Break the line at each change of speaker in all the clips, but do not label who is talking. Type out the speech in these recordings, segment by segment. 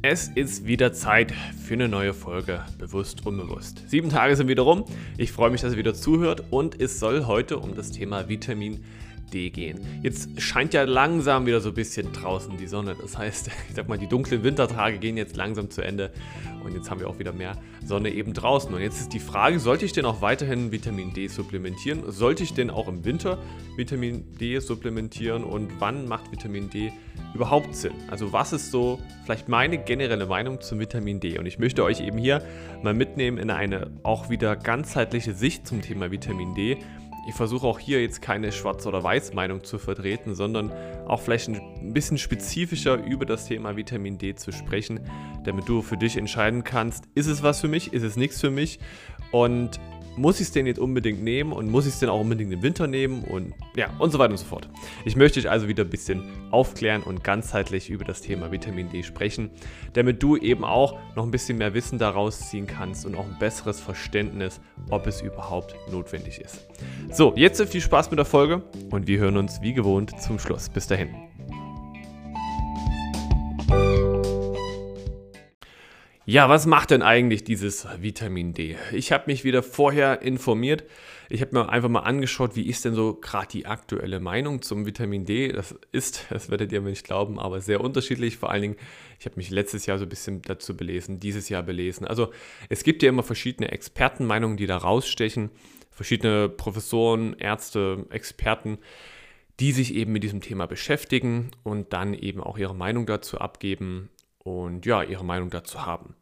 Es ist wieder Zeit für eine neue Folge Bewusst Unbewusst. Sieben Tage sind wieder rum. Ich freue mich, dass ihr wieder zuhört und es soll heute um das Thema Vitamin D gehen. Jetzt scheint ja langsam wieder so ein bisschen draußen die Sonne. Das heißt, ich sag mal, die dunklen Wintertage gehen jetzt langsam zu Ende und jetzt haben wir auch wieder mehr Sonne eben draußen. Und jetzt ist die Frage, sollte ich denn auch weiterhin Vitamin D supplementieren? Sollte ich denn auch im Winter Vitamin D supplementieren und wann macht Vitamin D überhaupt Sinn? Also was ist so vielleicht meine generelle Meinung zum Vitamin D? Und ich möchte euch eben hier mal mitnehmen in eine auch wieder ganzheitliche Sicht zum Thema Vitamin D ich versuche auch hier jetzt keine Schwarz- oder Weiß-Meinung zu vertreten, sondern auch vielleicht ein bisschen spezifischer über das Thema Vitamin D zu sprechen, damit du für dich entscheiden kannst, ist es was für mich, ist es nichts für mich? Und muss ich es denn jetzt unbedingt nehmen und muss ich es denn auch unbedingt im Winter nehmen und ja, und so weiter und so fort. Ich möchte dich also wieder ein bisschen aufklären und ganzheitlich über das Thema Vitamin D sprechen, damit du eben auch noch ein bisschen mehr Wissen daraus ziehen kannst und auch ein besseres Verständnis, ob es überhaupt notwendig ist. So, jetzt viel Spaß mit der Folge und wir hören uns wie gewohnt zum Schluss. Bis dahin. Ja, was macht denn eigentlich dieses Vitamin D? Ich habe mich wieder vorher informiert. Ich habe mir einfach mal angeschaut, wie ist denn so gerade die aktuelle Meinung zum Vitamin D. Das ist, das werdet ihr mir nicht glauben, aber sehr unterschiedlich. Vor allen Dingen, ich habe mich letztes Jahr so ein bisschen dazu belesen, dieses Jahr belesen. Also es gibt ja immer verschiedene Expertenmeinungen, die da rausstechen. Verschiedene Professoren, Ärzte, Experten die sich eben mit diesem Thema beschäftigen und dann eben auch ihre Meinung dazu abgeben und ja, ihre Meinung dazu haben.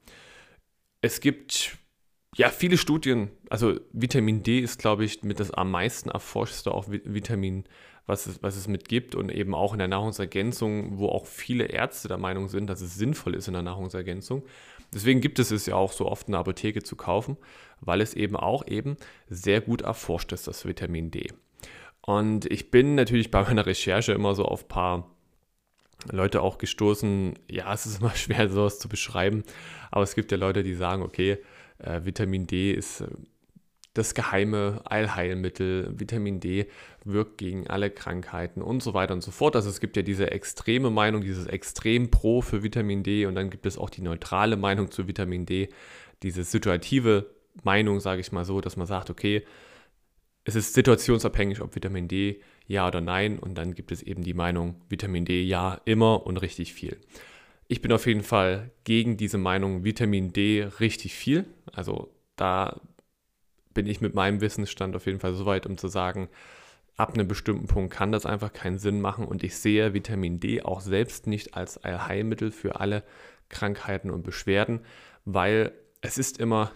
Es gibt ja viele Studien, also Vitamin D ist, glaube ich, mit das am meisten erforschte auch Vitamin, was es, was es mit gibt und eben auch in der Nahrungsergänzung, wo auch viele Ärzte der Meinung sind, dass es sinnvoll ist in der Nahrungsergänzung. Deswegen gibt es es ja auch so oft in der Apotheke zu kaufen, weil es eben auch eben sehr gut erforscht ist, das Vitamin D. Und ich bin natürlich bei meiner Recherche immer so auf ein paar Leute auch gestoßen, ja, es ist immer schwer, sowas zu beschreiben, aber es gibt ja Leute, die sagen, okay, äh, Vitamin D ist äh, das geheime Allheilmittel, Vitamin D wirkt gegen alle Krankheiten und so weiter und so fort. Also es gibt ja diese extreme Meinung, dieses extrem Pro für Vitamin D. Und dann gibt es auch die neutrale Meinung zu Vitamin D, diese situative Meinung, sage ich mal so, dass man sagt, okay, es ist situationsabhängig, ob Vitamin D ja oder nein. Und dann gibt es eben die Meinung, Vitamin D ja, immer und richtig viel. Ich bin auf jeden Fall gegen diese Meinung, Vitamin D richtig viel. Also da bin ich mit meinem Wissensstand auf jeden Fall so weit, um zu sagen, ab einem bestimmten Punkt kann das einfach keinen Sinn machen. Und ich sehe Vitamin D auch selbst nicht als Allheilmittel für alle Krankheiten und Beschwerden, weil es ist immer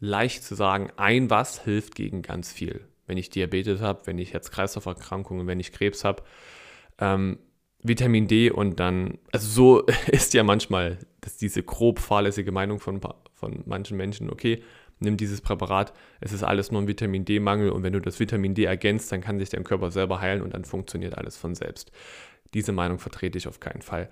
leicht zu sagen, ein was hilft gegen ganz viel. Wenn ich Diabetes habe, wenn ich Herz-Kreislauf-Erkrankungen, wenn ich Krebs habe, ähm, Vitamin D und dann, also so ist ja manchmal dass diese grob fahrlässige Meinung von, von manchen Menschen, okay, nimm dieses Präparat, es ist alles nur ein Vitamin D-Mangel und wenn du das Vitamin D ergänzt, dann kann sich dein Körper selber heilen und dann funktioniert alles von selbst. Diese Meinung vertrete ich auf keinen Fall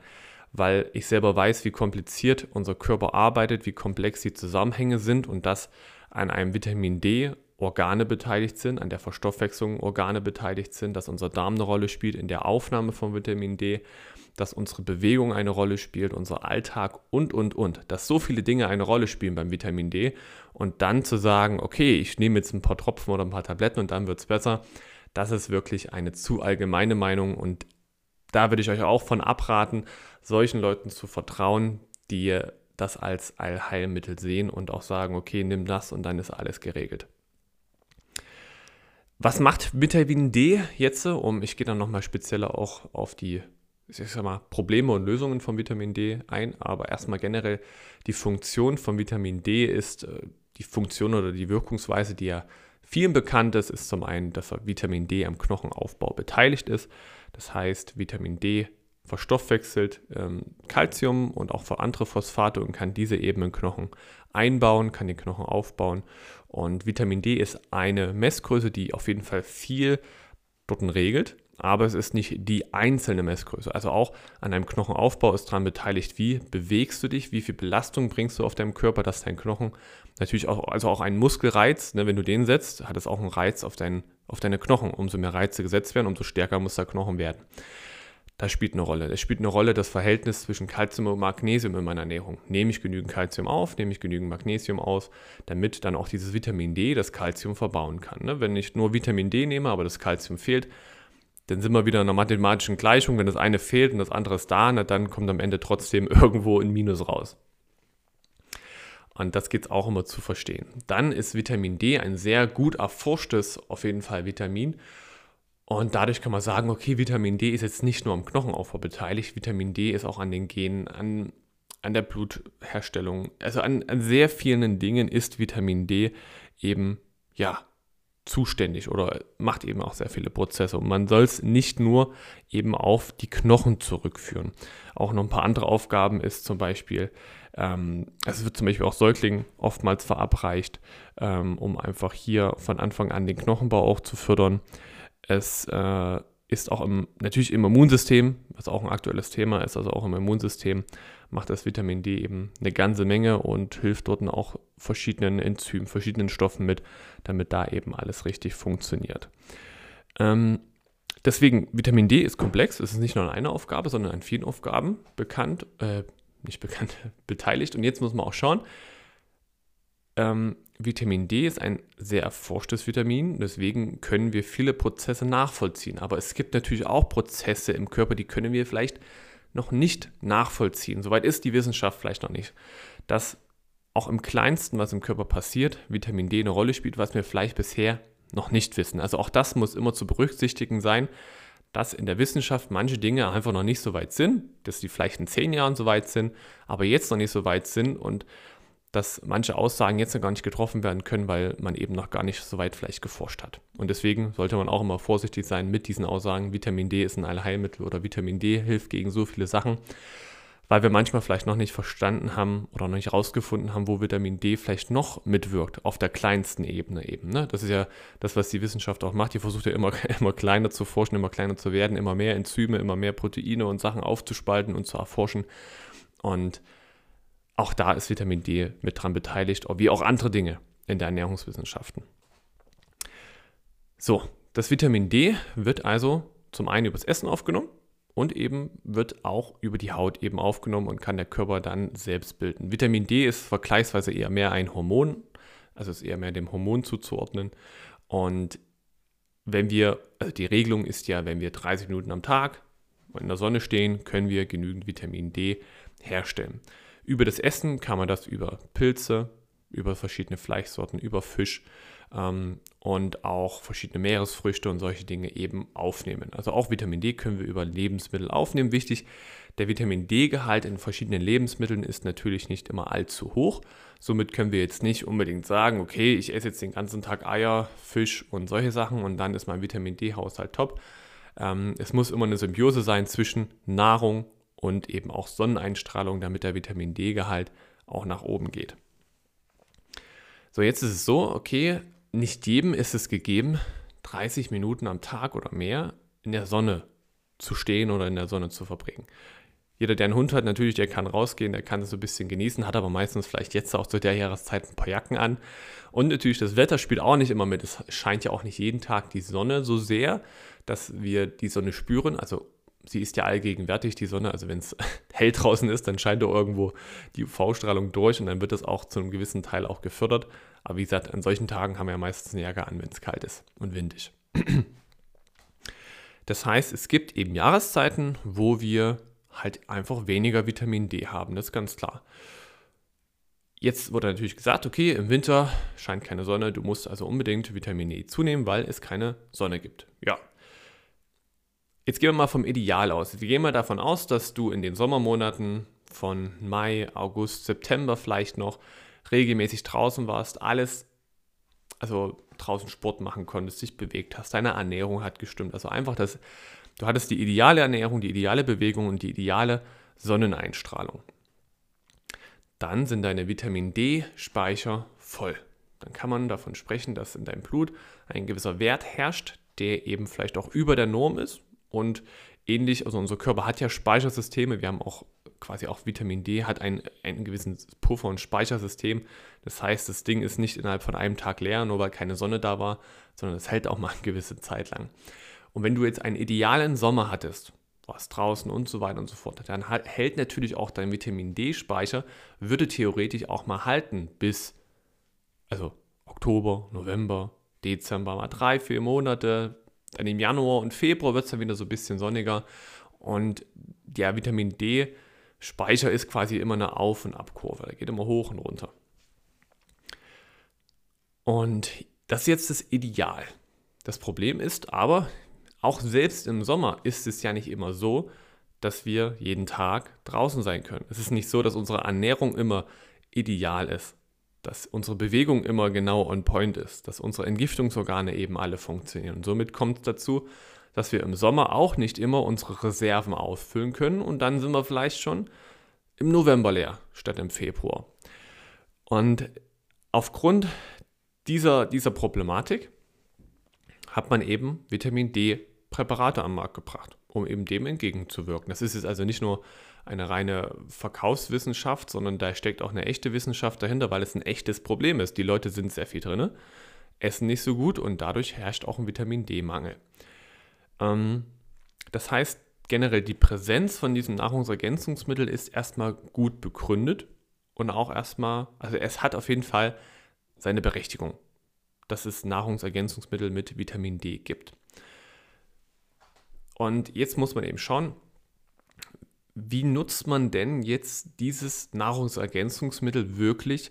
weil ich selber weiß, wie kompliziert unser Körper arbeitet, wie komplex die Zusammenhänge sind und dass an einem Vitamin D Organe beteiligt sind, an der Verstoffwechslung Organe beteiligt sind, dass unser Darm eine Rolle spielt in der Aufnahme von Vitamin D, dass unsere Bewegung eine Rolle spielt, unser Alltag und, und, und. Dass so viele Dinge eine Rolle spielen beim Vitamin D und dann zu sagen, okay, ich nehme jetzt ein paar Tropfen oder ein paar Tabletten und dann wird es besser, das ist wirklich eine zu allgemeine Meinung und da würde ich euch auch von abraten, solchen Leuten zu vertrauen, die das als Allheilmittel sehen und auch sagen, okay, nimm das und dann ist alles geregelt. Was macht Vitamin D jetzt? Um, ich gehe dann nochmal spezieller auch auf die ich sag mal, Probleme und Lösungen von Vitamin D ein, aber erstmal generell die Funktion von Vitamin D ist äh, die Funktion oder die Wirkungsweise, die ja vielen bekannt ist, ist zum einen, dass Vitamin D am Knochenaufbau beteiligt ist. Das heißt, Vitamin D verstoffwechselt ähm, Calcium und auch andere Phosphate und kann diese eben in Knochen einbauen, kann den Knochen aufbauen. Und Vitamin D ist eine Messgröße, die auf jeden Fall viel dort regelt, aber es ist nicht die einzelne Messgröße. Also auch an einem Knochenaufbau ist daran beteiligt, wie bewegst du dich, wie viel Belastung bringst du auf deinem Körper, dass dein Knochen natürlich auch, also auch ein Muskelreiz, ne, wenn du den setzt, hat es auch einen Reiz auf, dein, auf deine Knochen. Umso mehr Reize gesetzt werden, umso stärker muss der Knochen werden. Das spielt eine Rolle. Es spielt eine Rolle das Verhältnis zwischen Kalzium und Magnesium in meiner Ernährung. Nehme ich genügend Kalzium auf, nehme ich genügend Magnesium aus, damit dann auch dieses Vitamin D das Kalzium verbauen kann. Ne? Wenn ich nur Vitamin D nehme, aber das Kalzium fehlt, dann sind wir wieder in einer mathematischen Gleichung. Wenn das eine fehlt und das andere ist da, na, dann kommt am Ende trotzdem irgendwo ein Minus raus. Und das geht es auch immer zu verstehen. Dann ist Vitamin D ein sehr gut erforschtes, auf jeden Fall Vitamin. Und dadurch kann man sagen, okay, Vitamin D ist jetzt nicht nur am Knochenaufbau beteiligt, Vitamin D ist auch an den Genen, an, an der Blutherstellung, also an, an sehr vielen Dingen ist Vitamin D eben, ja, zuständig oder macht eben auch sehr viele Prozesse. Und man soll es nicht nur eben auf die Knochen zurückführen. Auch noch ein paar andere Aufgaben ist zum Beispiel, ähm, es wird zum Beispiel auch Säuglingen oftmals verabreicht, ähm, um einfach hier von Anfang an den Knochenbau auch zu fördern. Es äh, ist auch im, natürlich im Immunsystem, was auch ein aktuelles Thema ist, also auch im Immunsystem macht das Vitamin D eben eine ganze Menge und hilft dort auch verschiedenen Enzymen, verschiedenen Stoffen mit, damit da eben alles richtig funktioniert. Ähm, deswegen, Vitamin D ist komplex, es ist nicht nur an einer Aufgabe, sondern an vielen Aufgaben bekannt, äh, nicht bekannt, beteiligt. Und jetzt muss man auch schauen, ähm, Vitamin D ist ein sehr erforschtes Vitamin, deswegen können wir viele Prozesse nachvollziehen. Aber es gibt natürlich auch Prozesse im Körper, die können wir vielleicht noch nicht nachvollziehen. Soweit ist die Wissenschaft vielleicht noch nicht. Dass auch im kleinsten, was im Körper passiert, Vitamin D eine Rolle spielt, was wir vielleicht bisher noch nicht wissen. Also auch das muss immer zu berücksichtigen sein, dass in der Wissenschaft manche Dinge einfach noch nicht so weit sind, dass die vielleicht in zehn Jahren so weit sind, aber jetzt noch nicht so weit sind und dass manche Aussagen jetzt noch gar nicht getroffen werden können, weil man eben noch gar nicht so weit vielleicht geforscht hat. Und deswegen sollte man auch immer vorsichtig sein mit diesen Aussagen, Vitamin D ist ein Allheilmittel oder Vitamin D hilft gegen so viele Sachen, weil wir manchmal vielleicht noch nicht verstanden haben oder noch nicht herausgefunden haben, wo Vitamin D vielleicht noch mitwirkt, auf der kleinsten Ebene eben. Ne? Das ist ja das, was die Wissenschaft auch macht. Die versucht ja immer, immer kleiner zu forschen, immer kleiner zu werden, immer mehr Enzyme, immer mehr Proteine und Sachen aufzuspalten und zu erforschen. Und auch da ist Vitamin D mit dran beteiligt, wie auch andere Dinge in der Ernährungswissenschaften. So, das Vitamin D wird also zum einen übers Essen aufgenommen und eben wird auch über die Haut eben aufgenommen und kann der Körper dann selbst bilden. Vitamin D ist vergleichsweise eher mehr ein Hormon, also ist eher mehr dem Hormon zuzuordnen. Und wenn wir, also die Regelung ist ja, wenn wir 30 Minuten am Tag in der Sonne stehen, können wir genügend Vitamin D herstellen. Über das Essen kann man das über Pilze, über verschiedene Fleischsorten, über Fisch ähm, und auch verschiedene Meeresfrüchte und solche Dinge eben aufnehmen. Also auch Vitamin D können wir über Lebensmittel aufnehmen. Wichtig, der Vitamin D-Gehalt in verschiedenen Lebensmitteln ist natürlich nicht immer allzu hoch. Somit können wir jetzt nicht unbedingt sagen, okay, ich esse jetzt den ganzen Tag Eier, Fisch und solche Sachen und dann ist mein Vitamin D-Haushalt top. Ähm, es muss immer eine Symbiose sein zwischen Nahrung und eben auch Sonneneinstrahlung, damit der Vitamin D-Gehalt auch nach oben geht. So, jetzt ist es so, okay, nicht jedem ist es gegeben, 30 Minuten am Tag oder mehr in der Sonne zu stehen oder in der Sonne zu verbringen. Jeder, der einen Hund hat, natürlich, der kann rausgehen, der kann es so ein bisschen genießen, hat aber meistens vielleicht jetzt auch zu der Jahreszeit ein paar Jacken an. Und natürlich, das Wetter spielt auch nicht immer mit. Es scheint ja auch nicht jeden Tag die Sonne so sehr, dass wir die Sonne spüren. Also sie ist ja allgegenwärtig, die Sonne. Also wenn es hell draußen ist, dann scheint da irgendwo die UV-Strahlung durch und dann wird das auch zu einem gewissen Teil auch gefördert. Aber wie gesagt, an solchen Tagen haben wir ja meistens eine Jacke an, wenn es kalt ist und windig. Das heißt, es gibt eben Jahreszeiten, wo wir halt einfach weniger Vitamin D haben, das ist ganz klar. Jetzt wurde natürlich gesagt, okay, im Winter scheint keine Sonne, du musst also unbedingt Vitamin D zunehmen, weil es keine Sonne gibt. Ja, Jetzt gehen wir mal vom Ideal aus. Wir gehen mal davon aus, dass du in den Sommermonaten von Mai, August, September vielleicht noch regelmäßig draußen warst, alles, also draußen Sport machen konntest, dich bewegt hast, deine Ernährung hat gestimmt. Also einfach das, du hattest die ideale Ernährung, die ideale Bewegung und die ideale Sonneneinstrahlung. Dann sind deine Vitamin D-Speicher voll. Dann kann man davon sprechen, dass in deinem Blut ein gewisser Wert herrscht, der eben vielleicht auch über der Norm ist. Und ähnlich, also unser Körper hat ja Speichersysteme, wir haben auch quasi auch Vitamin D, hat ein, einen gewissen Puffer- und Speichersystem. Das heißt, das Ding ist nicht innerhalb von einem Tag leer, nur weil keine Sonne da war, sondern es hält auch mal eine gewisse Zeit lang. Und wenn du jetzt einen idealen Sommer hattest, warst draußen und so weiter und so fort. Dann hält natürlich auch dein Vitamin D-Speicher, würde theoretisch auch mal halten bis, also Oktober, November, Dezember, mal drei, vier Monate. Dann im Januar und Februar wird es dann wieder so ein bisschen sonniger. Und der Vitamin D-Speicher ist quasi immer eine Auf- und Abkurve. Der geht immer hoch und runter. Und das ist jetzt das Ideal. Das Problem ist aber, auch selbst im Sommer ist es ja nicht immer so, dass wir jeden Tag draußen sein können. Es ist nicht so, dass unsere Ernährung immer ideal ist, dass unsere Bewegung immer genau on point ist, dass unsere Entgiftungsorgane eben alle funktionieren. Und somit kommt es dazu, dass wir im Sommer auch nicht immer unsere Reserven auffüllen können und dann sind wir vielleicht schon im November leer statt im Februar. Und aufgrund dieser, dieser Problematik hat man eben Vitamin D Präparate am Markt gebracht, um eben dem entgegenzuwirken. Das ist jetzt also nicht nur eine reine Verkaufswissenschaft, sondern da steckt auch eine echte Wissenschaft dahinter, weil es ein echtes Problem ist. Die Leute sind sehr viel drin, essen nicht so gut und dadurch herrscht auch ein Vitamin D-Mangel. Ähm, das heißt, generell die Präsenz von diesem Nahrungsergänzungsmittel ist erstmal gut begründet und auch erstmal, also es hat auf jeden Fall seine Berechtigung, dass es Nahrungsergänzungsmittel mit Vitamin D gibt. Und jetzt muss man eben schauen, wie nutzt man denn jetzt dieses Nahrungsergänzungsmittel wirklich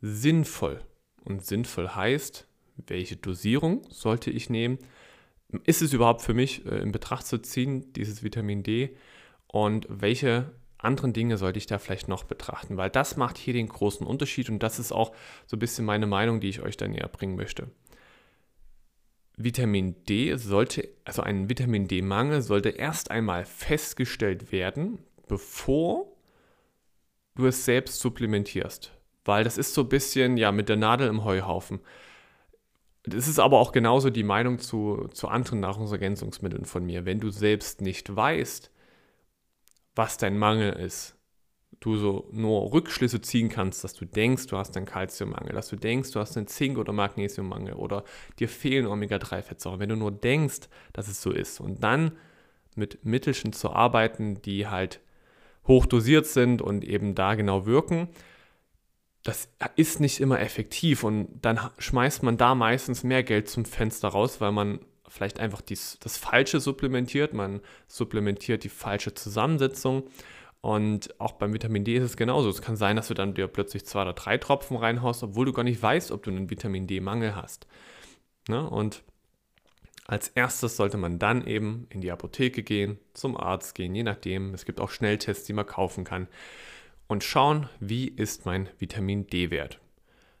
sinnvoll? Und sinnvoll heißt, welche Dosierung sollte ich nehmen? Ist es überhaupt für mich äh, in Betracht zu ziehen, dieses Vitamin D? Und welche anderen Dinge sollte ich da vielleicht noch betrachten? Weil das macht hier den großen Unterschied und das ist auch so ein bisschen meine Meinung, die ich euch da näher bringen möchte. Vitamin D sollte, also ein Vitamin D-Mangel sollte erst einmal festgestellt werden, bevor du es selbst supplementierst. Weil das ist so ein bisschen, ja, mit der Nadel im Heuhaufen. Das ist aber auch genauso die Meinung zu, zu anderen Nahrungsergänzungsmitteln von mir. Wenn du selbst nicht weißt, was dein Mangel ist, du so nur Rückschlüsse ziehen kannst, dass du denkst, du hast einen Kalziummangel, dass du denkst, du hast einen Zink- oder Magnesiummangel oder dir fehlen Omega-3-Fettsäuren. Wenn du nur denkst, dass es so ist und dann mit Mittelchen zu arbeiten, die halt hochdosiert sind und eben da genau wirken, das ist nicht immer effektiv und dann schmeißt man da meistens mehr Geld zum Fenster raus, weil man vielleicht einfach dies, das Falsche supplementiert, man supplementiert die falsche Zusammensetzung und auch beim Vitamin D ist es genauso. Es kann sein, dass du dann dir plötzlich zwei oder drei Tropfen reinhaust, obwohl du gar nicht weißt, ob du einen Vitamin D-Mangel hast. Ne? Und als erstes sollte man dann eben in die Apotheke gehen, zum Arzt gehen, je nachdem. Es gibt auch Schnelltests, die man kaufen kann. Und schauen, wie ist mein Vitamin D-Wert.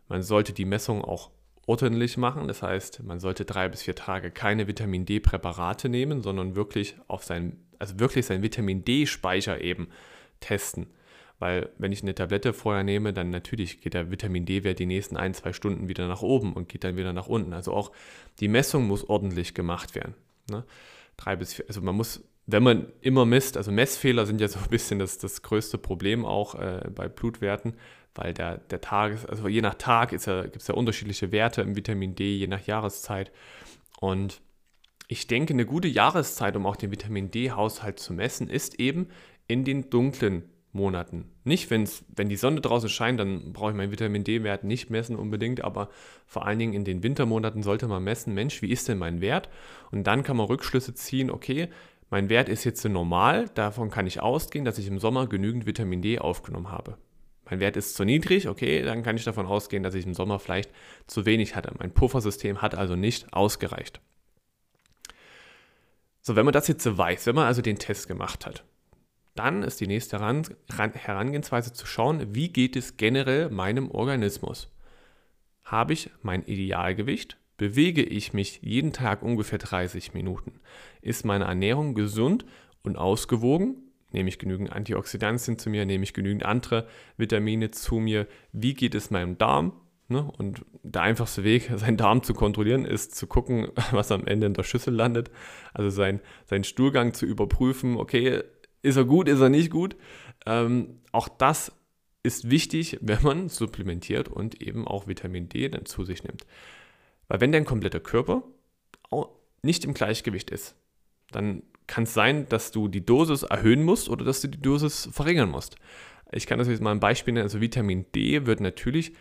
Man sollte die Messung auch ordentlich machen. Das heißt, man sollte drei bis vier Tage keine Vitamin D-Präparate nehmen, sondern wirklich auf sein, also wirklich seinen Vitamin D-Speicher eben testen. Weil wenn ich eine Tablette vorher nehme, dann natürlich geht der Vitamin D-Wert die nächsten ein, zwei Stunden wieder nach oben und geht dann wieder nach unten. Also auch die Messung muss ordentlich gemacht werden. Ne? Drei bis vier, also man muss, wenn man immer misst, also Messfehler sind ja so ein bisschen das, das größte Problem auch äh, bei Blutwerten, weil der, der Tag, also je nach Tag ja, gibt es ja unterschiedliche Werte im Vitamin D, je nach Jahreszeit. Und ich denke, eine gute Jahreszeit, um auch den Vitamin D-Haushalt zu messen, ist eben in den dunklen Monaten. Nicht, wenn's, wenn die Sonne draußen scheint, dann brauche ich meinen Vitamin D-Wert nicht messen unbedingt, aber vor allen Dingen in den Wintermonaten sollte man messen, Mensch, wie ist denn mein Wert? Und dann kann man Rückschlüsse ziehen, okay, mein Wert ist jetzt normal, davon kann ich ausgehen, dass ich im Sommer genügend Vitamin D aufgenommen habe. Mein Wert ist zu niedrig, okay, dann kann ich davon ausgehen, dass ich im Sommer vielleicht zu wenig hatte. Mein Puffersystem hat also nicht ausgereicht. So, wenn man das jetzt weiß, wenn man also den Test gemacht hat, dann ist die nächste Herangehensweise zu schauen, wie geht es generell meinem Organismus. Habe ich mein Idealgewicht? Bewege ich mich jeden Tag ungefähr 30 Minuten? Ist meine Ernährung gesund und ausgewogen? Nehme ich genügend Antioxidantien zu mir? Nehme ich genügend andere Vitamine zu mir? Wie geht es meinem Darm? Ne? Und der einfachste Weg, seinen Darm zu kontrollieren, ist zu gucken, was am Ende in der Schüssel landet. Also sein, seinen Stuhlgang zu überprüfen. Okay, ist er gut, ist er nicht gut? Ähm, auch das ist wichtig, wenn man supplementiert und eben auch Vitamin D dann zu sich nimmt. Weil wenn dein kompletter Körper nicht im Gleichgewicht ist, dann kann es sein, dass du die Dosis erhöhen musst oder dass du die Dosis verringern musst. Ich kann das jetzt mal ein Beispiel nennen. Also Vitamin D wird natürlich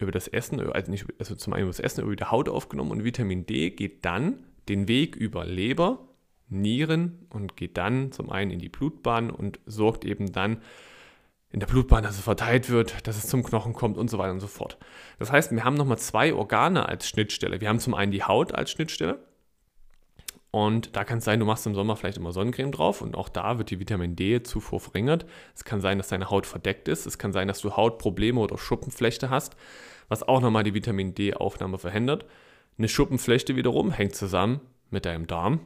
über das Essen, also, nicht, also zum einen über das Essen, über die Haut aufgenommen und Vitamin D geht dann den Weg über Leber, Nieren und geht dann zum einen in die Blutbahn und sorgt eben dann in der Blutbahn, dass es verteilt wird, dass es zum Knochen kommt und so weiter und so fort. Das heißt, wir haben nochmal zwei Organe als Schnittstelle. Wir haben zum einen die Haut als Schnittstelle und da kann es sein, du machst im Sommer vielleicht immer Sonnencreme drauf und auch da wird die Vitamin D-Zufuhr verringert. Es kann sein, dass deine Haut verdeckt ist. Es kann sein, dass du Hautprobleme oder Schuppenflechte hast, was auch nochmal die Vitamin D-Aufnahme verhindert. Eine Schuppenflechte wiederum hängt zusammen mit deinem Darm.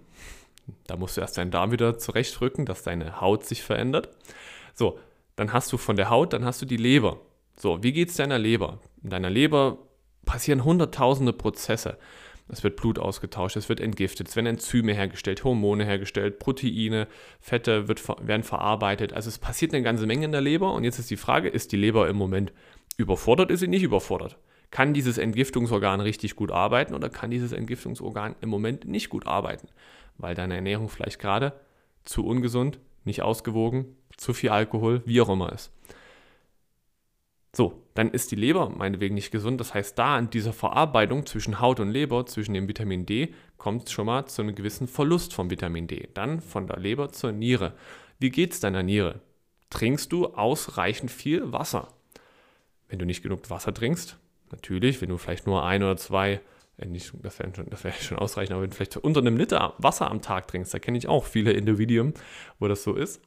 Da musst du erst deinen Darm wieder zurechtrücken, dass deine Haut sich verändert. So, dann hast du von der Haut, dann hast du die Leber. So, wie geht es deiner Leber? In deiner Leber passieren hunderttausende Prozesse. Es wird Blut ausgetauscht, es wird entgiftet, es werden Enzyme hergestellt, Hormone hergestellt, Proteine, Fette wird, werden verarbeitet. Also es passiert eine ganze Menge in der Leber. Und jetzt ist die Frage, ist die Leber im Moment überfordert, ist sie nicht überfordert? Kann dieses Entgiftungsorgan richtig gut arbeiten oder kann dieses Entgiftungsorgan im Moment nicht gut arbeiten? Weil deine Ernährung vielleicht gerade zu ungesund, nicht ausgewogen, zu viel Alkohol, wie auch immer ist. So, dann ist die Leber meinetwegen nicht gesund. Das heißt, da an dieser Verarbeitung zwischen Haut und Leber, zwischen dem Vitamin D, kommt es schon mal zu einem gewissen Verlust von Vitamin D. Dann von der Leber zur Niere. Wie geht es deiner Niere? Trinkst du ausreichend viel Wasser? Wenn du nicht genug Wasser trinkst, natürlich, wenn du vielleicht nur ein oder zwei, äh nicht, das wäre schon, wär schon ausreichend, aber wenn du vielleicht unter einem Liter Wasser am Tag trinkst, da kenne ich auch viele Individuen, wo das so ist.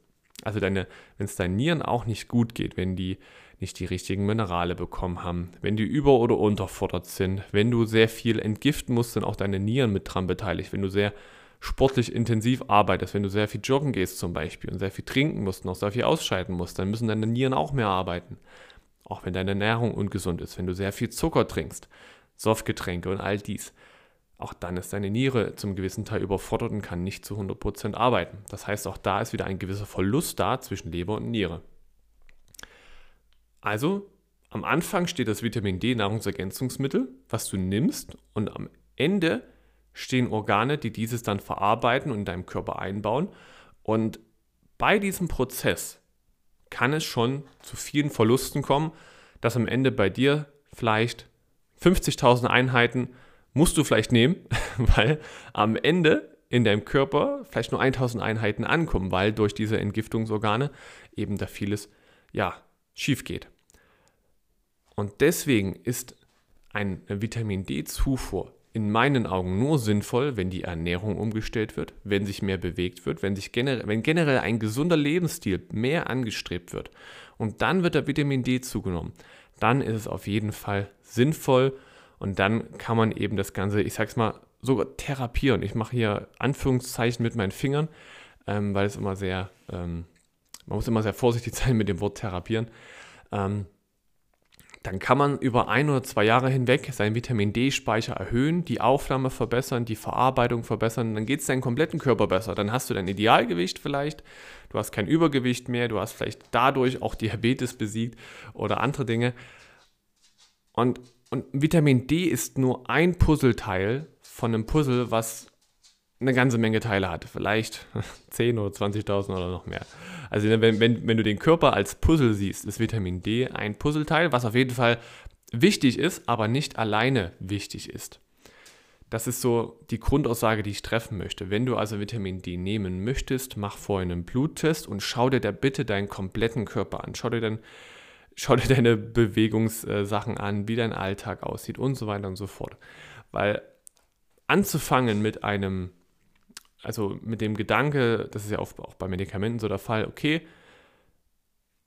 Also wenn es deinen Nieren auch nicht gut geht, wenn die nicht die richtigen Minerale bekommen haben, wenn die über- oder unterfordert sind, wenn du sehr viel entgiften musst, sind auch deine Nieren mit dran beteiligt, wenn du sehr sportlich intensiv arbeitest, wenn du sehr viel joggen gehst zum Beispiel und sehr viel trinken musst und auch sehr viel ausscheiden musst, dann müssen deine Nieren auch mehr arbeiten. Auch wenn deine Ernährung ungesund ist, wenn du sehr viel Zucker trinkst, Softgetränke und all dies. Auch dann ist deine Niere zum gewissen Teil überfordert und kann nicht zu 100% arbeiten. Das heißt, auch da ist wieder ein gewisser Verlust da zwischen Leber und Niere. Also am Anfang steht das Vitamin D Nahrungsergänzungsmittel, was du nimmst und am Ende stehen Organe, die dieses dann verarbeiten und in deinem Körper einbauen. Und bei diesem Prozess kann es schon zu vielen Verlusten kommen, dass am Ende bei dir vielleicht 50.000 Einheiten musst du vielleicht nehmen, weil am Ende in deinem Körper vielleicht nur 1000 Einheiten ankommen, weil durch diese Entgiftungsorgane eben da vieles ja schief geht. Und deswegen ist eine Vitamin D-Zufuhr in meinen Augen nur sinnvoll, wenn die Ernährung umgestellt wird, wenn sich mehr bewegt wird, wenn, sich generell, wenn generell ein gesunder Lebensstil mehr angestrebt wird. Und dann wird der Vitamin D zugenommen. Dann ist es auf jeden Fall sinnvoll und dann kann man eben das Ganze, ich sag's mal, sogar therapieren. Ich mache hier Anführungszeichen mit meinen Fingern, ähm, weil es immer sehr, ähm, man muss immer sehr vorsichtig sein mit dem Wort therapieren. Ähm, dann kann man über ein oder zwei Jahre hinweg seinen Vitamin D-Speicher erhöhen, die Aufnahme verbessern, die Verarbeitung verbessern, dann geht es deinem kompletten Körper besser. Dann hast du dein Idealgewicht vielleicht, du hast kein Übergewicht mehr, du hast vielleicht dadurch auch Diabetes besiegt oder andere Dinge. Und, und Vitamin D ist nur ein Puzzleteil von einem Puzzle, was eine ganze Menge Teile hat. Vielleicht 10 oder 20.000 oder noch mehr. Also wenn, wenn, wenn du den Körper als Puzzle siehst, ist Vitamin D ein Puzzleteil, was auf jeden Fall wichtig ist, aber nicht alleine wichtig ist. Das ist so die Grundaussage, die ich treffen möchte. Wenn du also Vitamin D nehmen möchtest, mach vorher einen Bluttest und schau dir da bitte deinen kompletten Körper an. Schau dir, dann, schau dir deine Bewegungssachen an, wie dein Alltag aussieht und so weiter und so fort. Weil anzufangen mit einem also mit dem Gedanke, das ist ja auch, auch bei Medikamenten so der Fall, okay,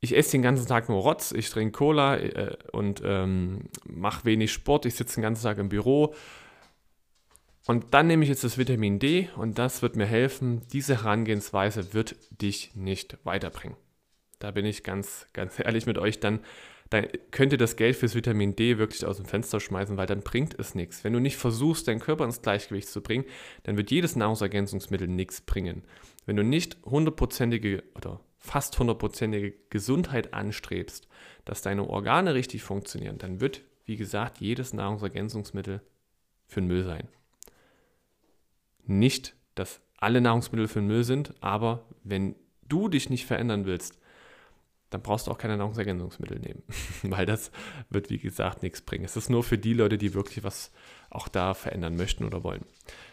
ich esse den ganzen Tag nur Rotz, ich trinke Cola äh, und ähm, mache wenig Sport, ich sitze den ganzen Tag im Büro. Und dann nehme ich jetzt das Vitamin D und das wird mir helfen. Diese Herangehensweise wird dich nicht weiterbringen. Da bin ich ganz, ganz ehrlich mit euch. Dann dann könnt ihr das Geld fürs Vitamin D wirklich aus dem Fenster schmeißen, weil dann bringt es nichts. Wenn du nicht versuchst, deinen Körper ins Gleichgewicht zu bringen, dann wird jedes Nahrungsergänzungsmittel nichts bringen. Wenn du nicht hundertprozentige oder fast hundertprozentige Gesundheit anstrebst, dass deine Organe richtig funktionieren, dann wird, wie gesagt, jedes Nahrungsergänzungsmittel für den Müll sein. Nicht das alle Nahrungsmittel für den Müll sind, aber wenn du dich nicht verändern willst, dann brauchst du auch keine Nahrungsergänzungsmittel nehmen, weil das wird, wie gesagt, nichts bringen. Es ist nur für die Leute, die wirklich was auch da verändern möchten oder wollen.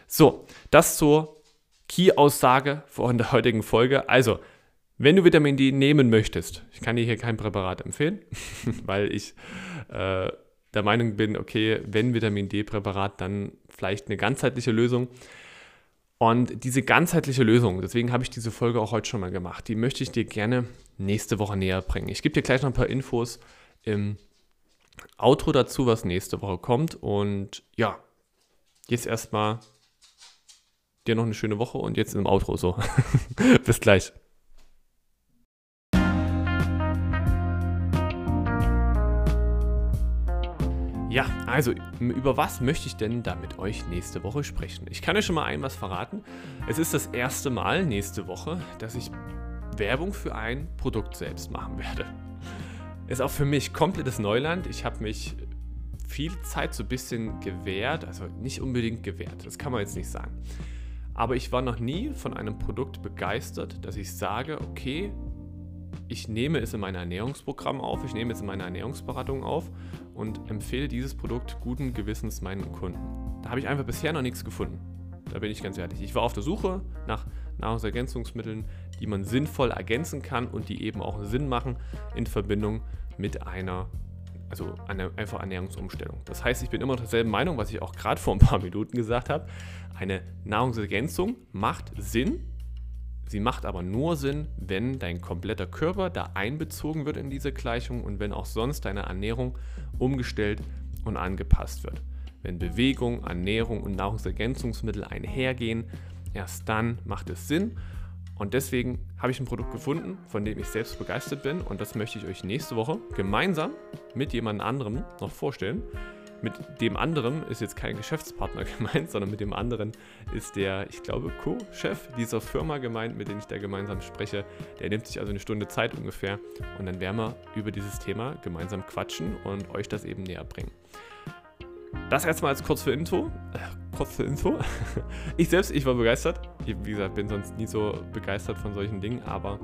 So, das zur Key-Aussage von der heutigen Folge. Also, wenn du Vitamin D nehmen möchtest, ich kann dir hier kein Präparat empfehlen, weil ich äh, der Meinung bin, okay, wenn Vitamin D-Präparat, dann vielleicht eine ganzheitliche Lösung. Und diese ganzheitliche Lösung, deswegen habe ich diese Folge auch heute schon mal gemacht, die möchte ich dir gerne nächste Woche näher bringen. Ich gebe dir gleich noch ein paar Infos im Outro dazu, was nächste Woche kommt. Und ja, jetzt erstmal dir noch eine schöne Woche und jetzt im Outro so. Bis gleich. Ja, also über was möchte ich denn da mit euch nächste Woche sprechen? Ich kann euch schon mal ein was verraten. Es ist das erste Mal nächste Woche, dass ich Werbung für ein Produkt selbst machen werde. Ist auch für mich komplettes Neuland. Ich habe mich viel Zeit so ein bisschen gewehrt, also nicht unbedingt gewehrt, das kann man jetzt nicht sagen. Aber ich war noch nie von einem Produkt begeistert, dass ich sage, okay, ich nehme es in mein Ernährungsprogramm auf, ich nehme es in meine Ernährungsberatung auf und empfehle dieses Produkt guten Gewissens meinen Kunden. Da habe ich einfach bisher noch nichts gefunden. Da bin ich ganz ehrlich. Ich war auf der Suche nach Nahrungsergänzungsmitteln, die man sinnvoll ergänzen kann und die eben auch Sinn machen in Verbindung mit einer, also einer einfach Ernährungsumstellung. Das heißt, ich bin immer derselben Meinung, was ich auch gerade vor ein paar Minuten gesagt habe. Eine Nahrungsergänzung macht Sinn, Sie macht aber nur Sinn, wenn dein kompletter Körper da einbezogen wird in diese Gleichung und wenn auch sonst deine Ernährung umgestellt und angepasst wird. Wenn Bewegung, Ernährung und Nahrungsergänzungsmittel einhergehen, erst dann macht es Sinn. Und deswegen habe ich ein Produkt gefunden, von dem ich selbst begeistert bin und das möchte ich euch nächste Woche gemeinsam mit jemand anderem noch vorstellen. Mit dem anderen ist jetzt kein Geschäftspartner gemeint, sondern mit dem anderen ist der, ich glaube, Co-Chef dieser Firma gemeint, mit dem ich da gemeinsam spreche. Der nimmt sich also eine Stunde Zeit ungefähr und dann werden wir über dieses Thema gemeinsam quatschen und euch das eben näher bringen. Das erstmal als kurz für Info. Äh, kurz für Info. Ich selbst, ich war begeistert. Ich, wie gesagt, bin sonst nie so begeistert von solchen Dingen, aber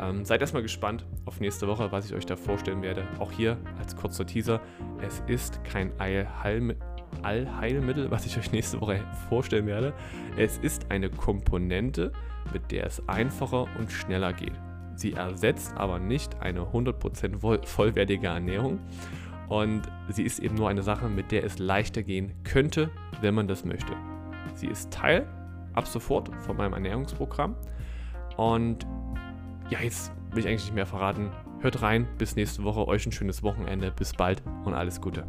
ähm, seid erstmal gespannt auf nächste Woche, was ich euch da vorstellen werde. Auch hier als kurzer Teaser. Es ist kein Allheilmittel, was ich euch nächste Woche vorstellen werde. Es ist eine Komponente, mit der es einfacher und schneller geht. Sie ersetzt aber nicht eine 100% vollwertige Ernährung. Und sie ist eben nur eine Sache, mit der es leichter gehen könnte, wenn man das möchte. Sie ist Teil ab sofort von meinem Ernährungsprogramm. Und ja, jetzt will ich eigentlich nicht mehr verraten. Hört rein, bis nächste Woche, euch ein schönes Wochenende, bis bald und alles Gute.